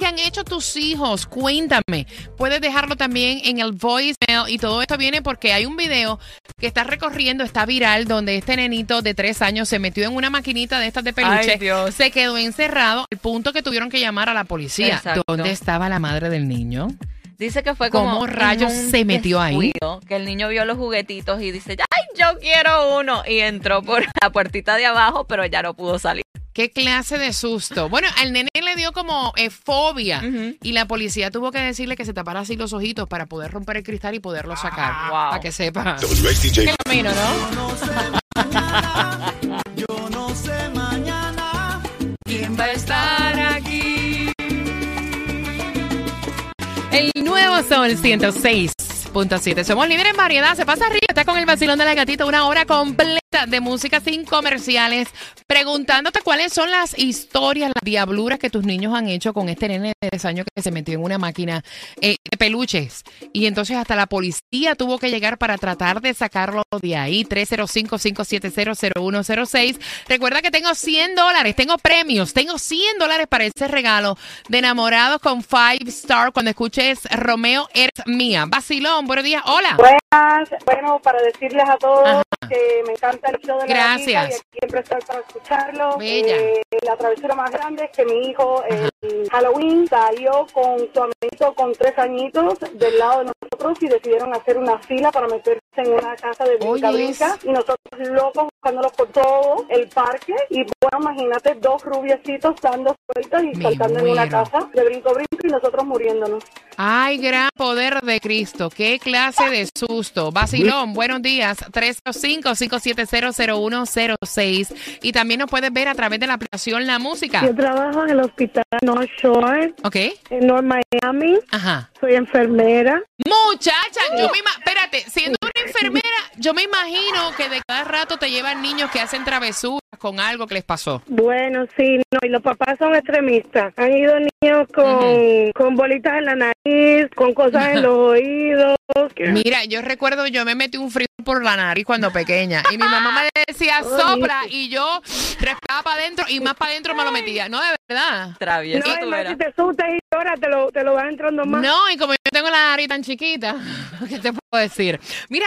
¿Qué han hecho tus hijos? Cuéntame. Puedes dejarlo también en el voicemail y todo esto viene porque hay un video que está recorriendo, está viral, donde este nenito de tres años se metió en una maquinita de estas de peluche, Ay, Dios. se quedó encerrado, al punto que tuvieron que llamar a la policía. Exacto. ¿Dónde estaba la madre del niño? Dice que fue como ¿Cómo rayos se metió ahí? Que el niño vio los juguetitos y dice, ¡ay, yo quiero uno! Y entró por la puertita de abajo, pero ya no pudo salir. ¿Qué clase de susto? Bueno, al nene le dio como eh, fobia y la policía tuvo que decirle que se tapara así los ojitos para poder romper el cristal y poderlo sacar. Ah, wow. Para que sepa. Qué camino, ¿no? Yo no sé mañana ¿Quién va a estar aquí? El nuevo Sol 106.7. Somos líderes en variedad. Se pasa arriba. Está con el vacilón de la gatita. Una hora completa de música sin comerciales. Preguntándote cuáles son las historias, las diabluras que tus niños han hecho con este nene de 3 años que se metió en una máquina eh, de peluches. Y entonces hasta la policía tuvo que llegar para tratar de sacarlo de ahí. 305-570-0106. Recuerda que tengo 100 dólares, tengo premios, tengo 100 dólares para ese regalo de enamorados con Five Star. Cuando escuches Romeo, eres mía. Vacilón, buenos días. Hola. Buenas, bueno, para decirles a todos Ajá. Que me encanta el show de la Gracias. gatita y siempre estoy para escucharlo. Bella. Eh, la travesura más grande es que mi hijo en Halloween salió con su amiguito con tres añitos del lado de nosotros y decidieron hacer una fila para meterse en una casa de brinca brinca y nosotros locos buscándolos por todo el parque y bueno, imagínate dos rubiecitos dando vueltas y Me saltando en una casa de brinco brinco y nosotros muriéndonos. Ay, gran poder de Cristo. Qué clase de susto. Vacilón, buenos días. 305-570-0106. Y también nos puedes ver a través de la aplicación La Música. Yo trabajo en el hospital North Shore ¿Ok? en North Miami. Ajá. Soy enfermera. Muchacha, yo me ima- espérate, siendo yo me imagino que de cada rato te llevan niños que hacen travesuras con algo que les pasó. Bueno, sí, no, y los papás son extremistas. Han ido niños con, con bolitas en la nariz, con cosas en los oídos. Mira, yo recuerdo, yo me metí un frío por la nariz cuando pequeña y mi mamá me decía sopla y yo respiraba para adentro y más para adentro me lo metía. No, de verdad. Travieso No, tú más si te asustas y lloras, te lo, te lo vas entrando más. No, y como yo tengo la nariz tan chiquita, ¿qué te puedo decir? Mira,